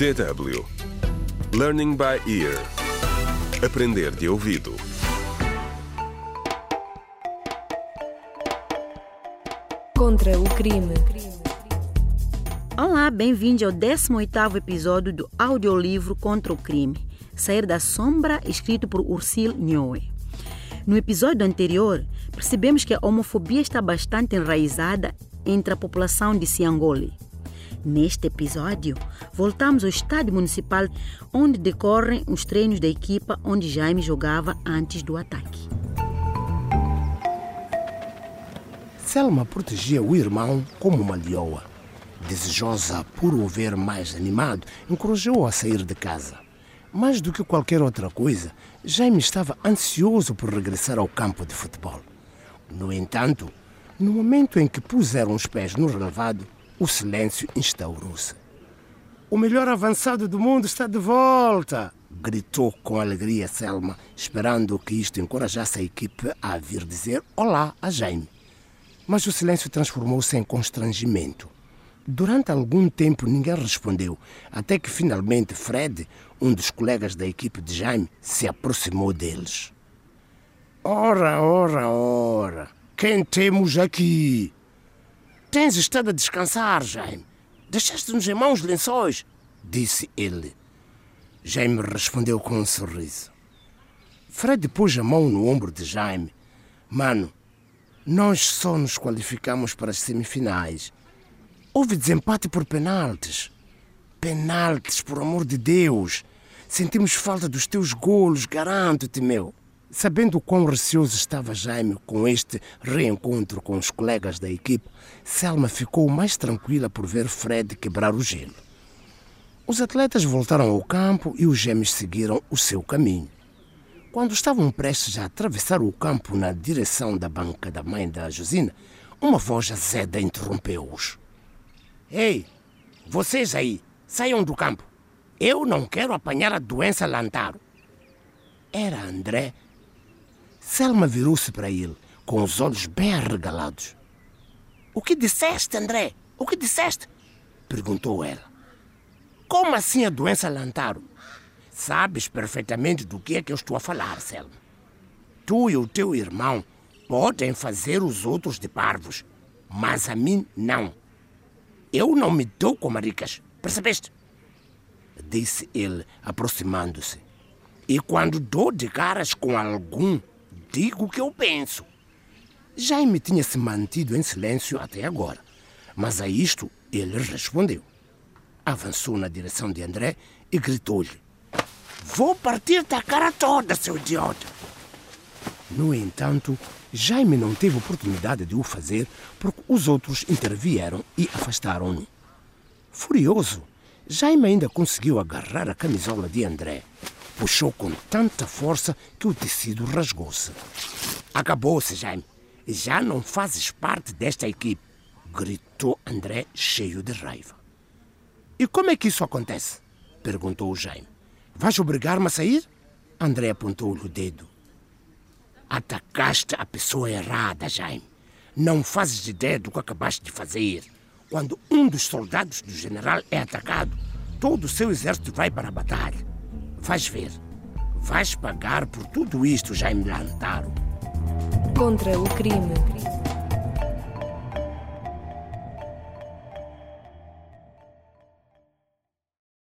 DW Learning by Ear Aprender de ouvido Contra o crime. Olá, bem-vindo ao 18º episódio do audiolivro Contra o Crime, Sair da Sombra, escrito por Ursil Nhoe. No episódio anterior, percebemos que a homofobia está bastante enraizada entre a população de Siangole. Neste episódio, voltamos ao estádio municipal onde decorrem os treinos da equipa onde Jaime jogava antes do ataque. Selma protegia o irmão como uma leoa. Desejosa por o ver mais animado, encorajou-o a sair de casa. Mais do que qualquer outra coisa, Jaime estava ansioso por regressar ao campo de futebol. No entanto, no momento em que puseram os pés no relevado, o silêncio instaurou-se. O melhor avançado do mundo está de volta! gritou com alegria Selma, esperando que isto encorajasse a equipe a vir dizer olá a Jaime. Mas o silêncio transformou-se em constrangimento. Durante algum tempo ninguém respondeu, até que finalmente Fred, um dos colegas da equipe de Jaime, se aproximou deles. Ora, ora, ora, quem temos aqui? Tens estado a descansar, Jaime. Deixaste-nos em mãos lençóis, disse ele. Jaime respondeu com um sorriso. Fred pôs a mão no ombro de Jaime. Mano, nós só nos qualificamos para as semifinais. Houve desempate por penaltis. Penaltis, por amor de Deus. Sentimos falta dos teus golos, garanto-te, meu. Sabendo quão receoso estava Jaime com este reencontro com os colegas da equipe, Selma ficou mais tranquila por ver Fred quebrar o gelo. Os atletas voltaram ao campo e os gêmeos seguiram o seu caminho. Quando estavam prestes a atravessar o campo na direção da banca da mãe da Josina, uma voz azeda interrompeu-os. Ei, vocês aí, saiam do campo. Eu não quero apanhar a doença Lantaro. Era André. Selma virou-se para ele, com os olhos bem arregalados. O que disseste, André? O que disseste? Perguntou ela. Como assim a doença Lantaro? Sabes perfeitamente do que é que eu estou a falar, Selma. Tu e o teu irmão podem fazer os outros de parvos, mas a mim não. Eu não me dou com maricas, percebeste? Disse ele, aproximando-se. E quando dou de caras com algum, digo o que eu penso. Jaime tinha se mantido em silêncio até agora, mas a isto ele respondeu. Avançou na direção de André e gritou-lhe: Vou partir-te a cara toda, seu idiota! No entanto, Jaime não teve oportunidade de o fazer porque os outros intervieram e afastaram-no. Furioso, Jaime ainda conseguiu agarrar a camisola de André. Puxou com tanta força que o tecido rasgou-se. Acabou-se, Jaime. Já não fazes parte desta equipe, gritou André, cheio de raiva. E como é que isso acontece? perguntou o Jaime. Vais obrigar-me a sair? André apontou-lhe o dedo. Atacaste a pessoa errada, Jaime. Não fazes ideia do que acabaste de fazer. Quando um dos soldados do general é atacado, todo o seu exército vai para a batalha. Vais ver. Vais pagar por tudo isto, Jaime Lantaro. Contra o crime.